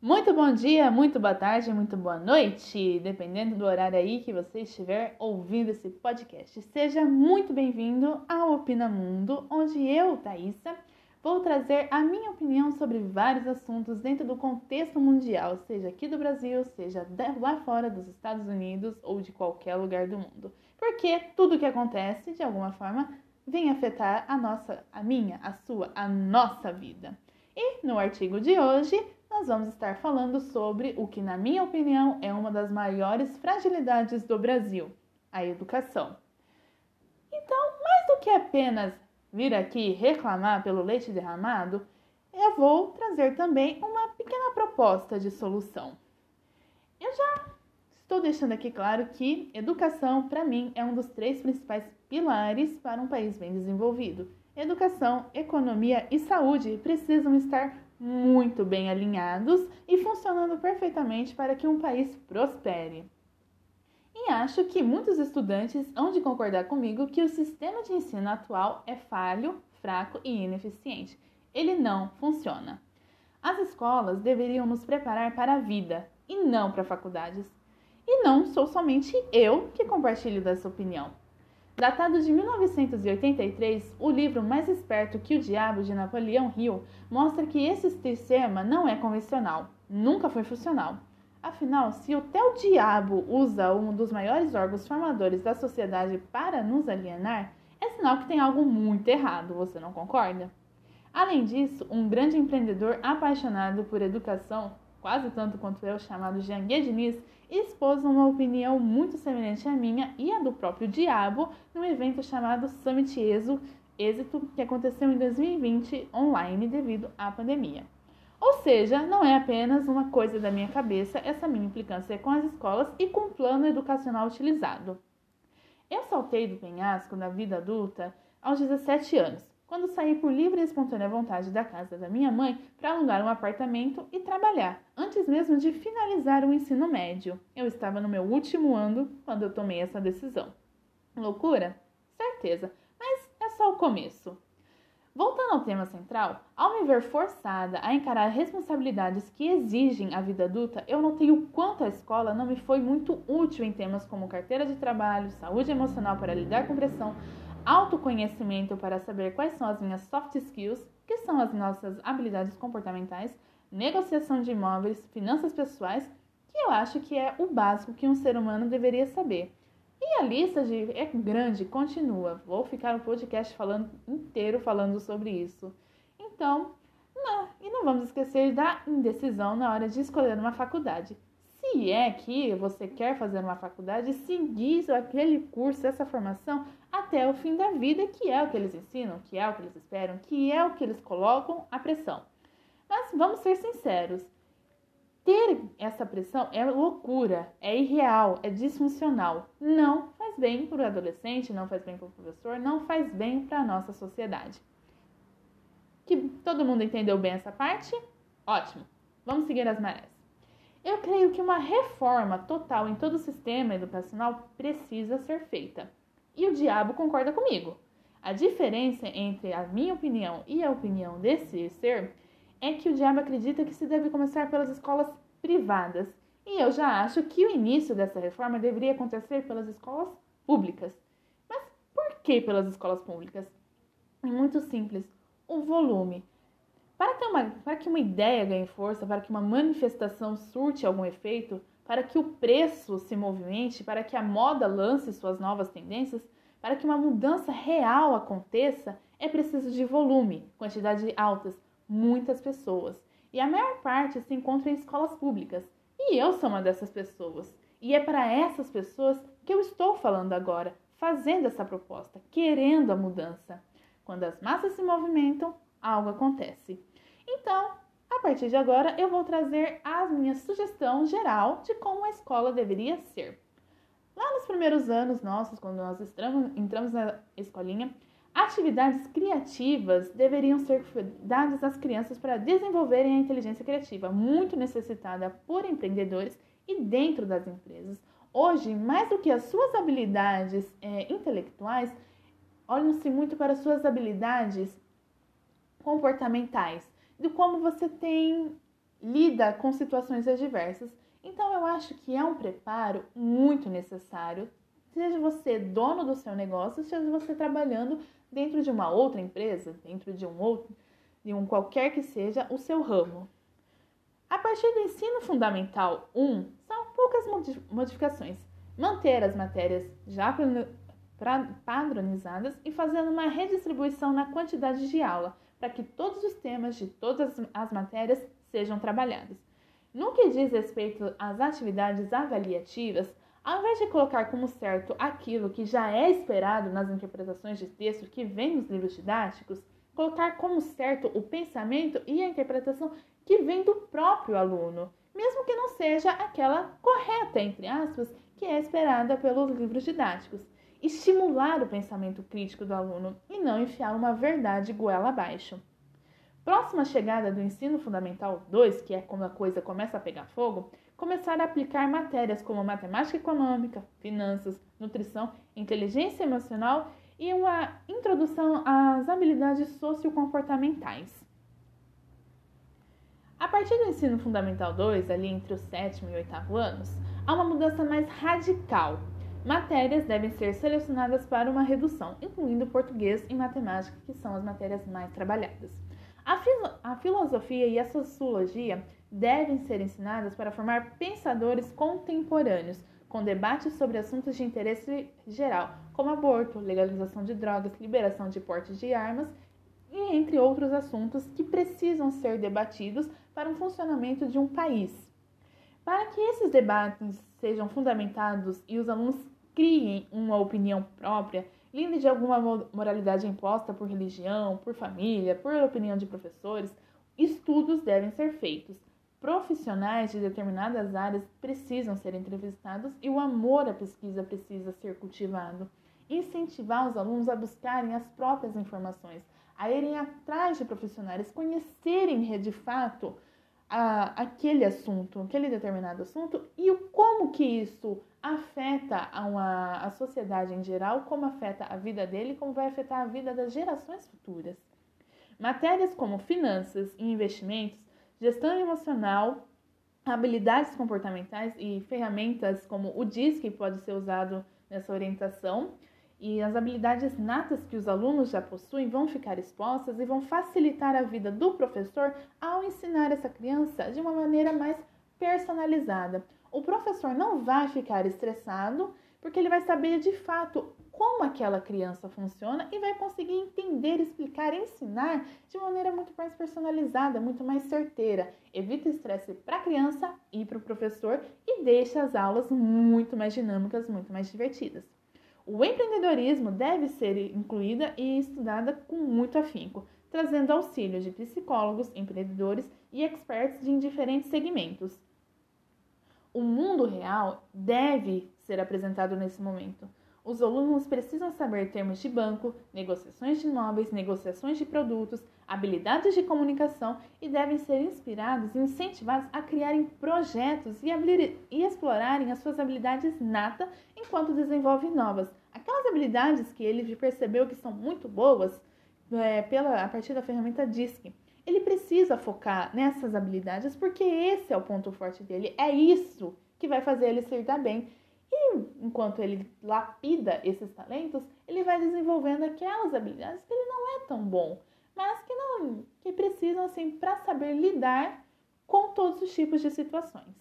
Muito bom dia, muito boa tarde, muito boa noite, dependendo do horário aí que você estiver ouvindo esse podcast. Seja muito bem-vindo ao Opina Mundo, onde eu, Thaisa, vou trazer a minha opinião sobre vários assuntos dentro do contexto mundial, seja aqui do Brasil, seja lá fora dos Estados Unidos ou de qualquer lugar do mundo. Porque tudo que acontece, de alguma forma, vem afetar a nossa, a minha, a sua, a nossa vida. E no artigo de hoje, nós vamos estar falando sobre o que, na minha opinião, é uma das maiores fragilidades do Brasil: a educação. Então, mais do que apenas vir aqui reclamar pelo leite derramado, eu vou trazer também uma pequena proposta de solução. Eu já estou deixando aqui claro que educação, para mim, é um dos três principais pilares para um país bem desenvolvido. Educação, economia e saúde precisam estar muito bem alinhados e funcionando perfeitamente para que um país prospere. E acho que muitos estudantes hão de concordar comigo que o sistema de ensino atual é falho, fraco e ineficiente. Ele não funciona. As escolas deveriam nos preparar para a vida e não para faculdades. E não sou somente eu que compartilho dessa opinião. Datado de 1983, o livro Mais Esperto que o Diabo de Napoleão Hill mostra que esse sistema não é convencional, nunca foi funcional. Afinal, se o teu diabo usa um dos maiores órgãos formadores da sociedade para nos alienar, é sinal que tem algo muito errado, você não concorda? Além disso, um grande empreendedor apaixonado por educação quase tanto quanto eu, chamado Jean Guediniz, expôs uma opinião muito semelhante à minha e à do próprio Diabo num evento chamado Summit Exo, êxito que aconteceu em 2020 online devido à pandemia. Ou seja, não é apenas uma coisa da minha cabeça essa minha implicância com as escolas e com o plano educacional utilizado. Eu saltei do penhasco na vida adulta aos 17 anos, quando saí por livre e espontânea vontade da casa da minha mãe para alugar um apartamento e trabalhar, antes mesmo de finalizar o ensino médio. Eu estava no meu último ano quando eu tomei essa decisão. Loucura? Certeza, mas é só o começo. Voltando ao tema central, ao me ver forçada a encarar responsabilidades que exigem a vida adulta, eu notei o quanto a escola não me foi muito útil em temas como carteira de trabalho, saúde emocional para lidar com pressão, autoconhecimento para saber quais são as minhas soft skills, que são as nossas habilidades comportamentais, negociação de imóveis, finanças pessoais, que eu acho que é o básico que um ser humano deveria saber. E a lista de é grande, continua. Vou ficar o podcast falando inteiro falando sobre isso. Então, não, e não vamos esquecer da indecisão na hora de escolher uma faculdade. Se é que você quer fazer uma faculdade, seguir aquele curso, essa formação até o fim da vida, que é o que eles ensinam, que é o que eles esperam, que é o que eles colocam a pressão. Mas vamos ser sinceros, ter essa pressão é loucura, é irreal, é disfuncional. Não faz bem para o adolescente, não faz bem para o professor, não faz bem para a nossa sociedade. Que todo mundo entendeu bem essa parte? Ótimo. Vamos seguir as marés. Eu creio que uma reforma total em todo o sistema educacional precisa ser feita. E o diabo concorda comigo. A diferença entre a minha opinião e a opinião desse ser é que o diabo acredita que se deve começar pelas escolas privadas. E eu já acho que o início dessa reforma deveria acontecer pelas escolas públicas. Mas por que pelas escolas públicas? É muito simples. O volume. Para, ter uma, para que uma ideia ganhe força, para que uma manifestação surte algum efeito, para que o preço se movimente, para que a moda lance suas novas tendências, para que uma mudança real aconteça, é preciso de volume, quantidade altas, muitas pessoas. E a maior parte se encontra em escolas públicas. E eu sou uma dessas pessoas. E é para essas pessoas que eu estou falando agora, fazendo essa proposta, querendo a mudança. Quando as massas se movimentam, algo acontece. Então, a partir de agora, eu vou trazer a minha sugestão geral de como a escola deveria ser. Lá nos primeiros anos nossos, quando nós entramos na escolinha, atividades criativas deveriam ser dadas às crianças para desenvolverem a inteligência criativa, muito necessitada por empreendedores e dentro das empresas. Hoje, mais do que as suas habilidades é, intelectuais, olham-se muito para as suas habilidades comportamentais, de como você tem lida com situações adversas. Então eu acho que é um preparo muito necessário, seja você dono do seu negócio, seja você trabalhando dentro de uma outra empresa, dentro de um outro, de um qualquer que seja o seu ramo. A partir do ensino fundamental 1, são poucas modificações. Manter as matérias já padronizadas e fazendo uma redistribuição na quantidade de aula, para que todos os temas de todas as matérias sejam trabalhados. No que diz respeito às atividades avaliativas, ao invés de colocar como certo aquilo que já é esperado nas interpretações de texto que vem nos livros didáticos, colocar como certo o pensamento e a interpretação que vem do próprio aluno, mesmo que não seja aquela correta, entre aspas, que é esperada pelos livros didáticos. Estimular o pensamento crítico do aluno e não enfiar uma verdade goela abaixo. Próxima chegada do ensino fundamental 2, que é quando a coisa começa a pegar fogo, começar a aplicar matérias como matemática econômica, finanças, nutrição, inteligência emocional e uma introdução às habilidades sociocomportamentais. A partir do ensino fundamental 2, ali entre o sétimo e o oitavo anos, há uma mudança mais radical. Matérias devem ser selecionadas para uma redução, incluindo português e matemática, que são as matérias mais trabalhadas. A, a filosofia e a sociologia devem ser ensinadas para formar pensadores contemporâneos, com debates sobre assuntos de interesse geral, como aborto, legalização de drogas, liberação de portes de armas e entre outros assuntos que precisam ser debatidos para o funcionamento de um país. Para que esses debates sejam fundamentados e os alunos criem uma opinião própria, livre de alguma moralidade imposta por religião, por família, por opinião de professores, estudos devem ser feitos Profissionais de determinadas áreas precisam ser entrevistados e o amor à pesquisa precisa ser cultivado. Incentivar os alunos a buscarem as próprias informações, a irem atrás de profissionais, conhecerem de fato a, aquele assunto, aquele determinado assunto e o como que isso afeta a, uma, a sociedade em geral, como afeta a vida dele, como vai afetar a vida das gerações futuras. Matérias como finanças e investimentos gestão emocional, habilidades comportamentais e ferramentas como o DIS, que pode ser usado nessa orientação, e as habilidades natas que os alunos já possuem vão ficar expostas e vão facilitar a vida do professor ao ensinar essa criança de uma maneira mais personalizada. O professor não vai ficar estressado porque ele vai saber de fato como aquela criança funciona e vai conseguir entender, explicar, ensinar de maneira muito mais personalizada, muito mais certeira. Evita estresse para a criança e para o professor e deixa as aulas muito mais dinâmicas, muito mais divertidas. O empreendedorismo deve ser incluída e estudada com muito afinco, trazendo auxílio de psicólogos, empreendedores e experts de diferentes segmentos. O mundo real deve ser apresentado nesse momento os alunos precisam saber termos de banco, negociações de imóveis, negociações de produtos, habilidades de comunicação e devem ser inspirados e incentivados a criarem projetos e, e explorarem as suas habilidades nata enquanto desenvolvem novas. Aquelas habilidades que ele percebeu que são muito boas é, pela, a partir da ferramenta DISC. Ele precisa focar nessas habilidades porque esse é o ponto forte dele. É isso que vai fazer ele se dar bem e enquanto ele lapida esses talentos, ele vai desenvolvendo aquelas habilidades que ele não é tão bom, mas que não que precisam assim para saber lidar com todos os tipos de situações.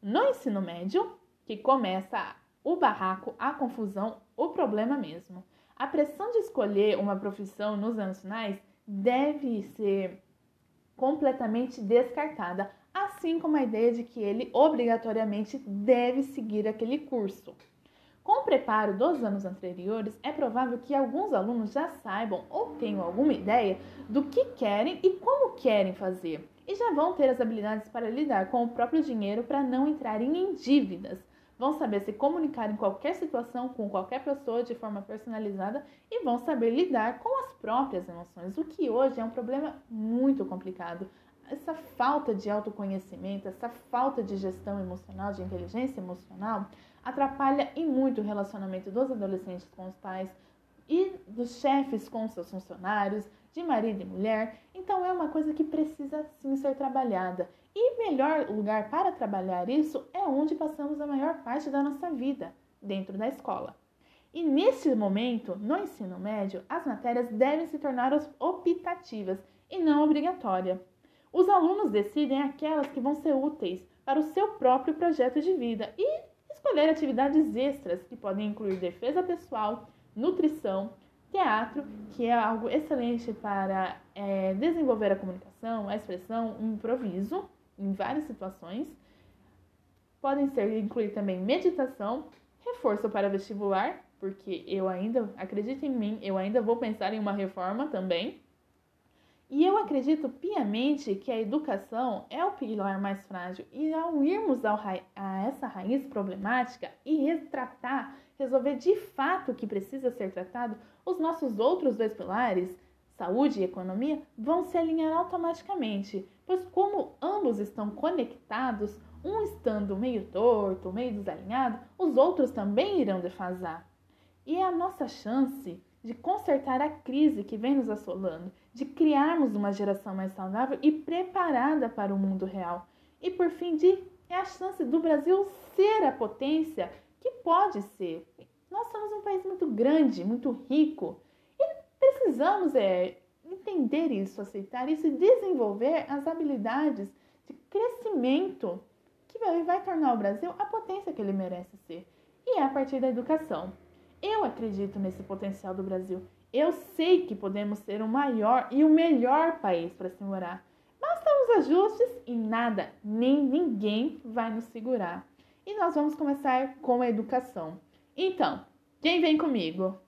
No ensino médio, que começa o barraco, a confusão, o problema mesmo. A pressão de escolher uma profissão nos anos finais deve ser completamente descartada assim como a ideia de que ele obrigatoriamente deve seguir aquele curso. Com o preparo dos anos anteriores, é provável que alguns alunos já saibam ou tenham alguma ideia do que querem e como querem fazer, e já vão ter as habilidades para lidar com o próprio dinheiro para não entrarem em dívidas. Vão saber se comunicar em qualquer situação com qualquer pessoa de forma personalizada e vão saber lidar com próprias emoções, o que hoje é um problema muito complicado essa falta de autoconhecimento, essa falta de gestão emocional, de inteligência emocional, atrapalha e muito o relacionamento dos adolescentes com os pais e dos chefes com seus funcionários, de marido e mulher. Então é uma coisa que precisa sim ser trabalhada. E melhor lugar para trabalhar isso é onde passamos a maior parte da nossa vida, dentro da escola. E nesse momento, no ensino médio, as matérias devem se tornar optativas e não obrigatórias. Os alunos decidem aquelas que vão ser úteis para o seu próprio projeto de vida e escolher atividades extras que podem incluir defesa pessoal, nutrição, teatro, que é algo excelente para é, desenvolver a comunicação, a expressão, o improviso em várias situações. Podem ser incluir também meditação, reforço para vestibular, porque eu ainda acredito em mim, eu ainda vou pensar em uma reforma também. E eu acredito piamente que a educação é o pilar mais frágil e ao irmos ao a essa raiz problemática e retratar, resolver de fato o que precisa ser tratado, os nossos outros dois pilares, saúde e economia, vão se alinhar automaticamente, pois como ambos estão conectados, um estando meio torto, meio desalinhado, os outros também irão defasar. E é a nossa chance de consertar a crise que vem nos assolando, de criarmos uma geração mais saudável e preparada para o mundo real. E por fim, de é a chance do Brasil ser a potência que pode ser. Nós somos um país muito grande, muito rico e precisamos é, entender isso, aceitar isso e desenvolver as habilidades de crescimento que vai, vai tornar o Brasil a potência que ele merece ser. E é a partir da educação. Eu acredito nesse potencial do Brasil. Eu sei que podemos ser o maior e o melhor país para se morar. Basta os ajustes e nada, nem ninguém vai nos segurar. E nós vamos começar com a educação. Então, quem vem comigo?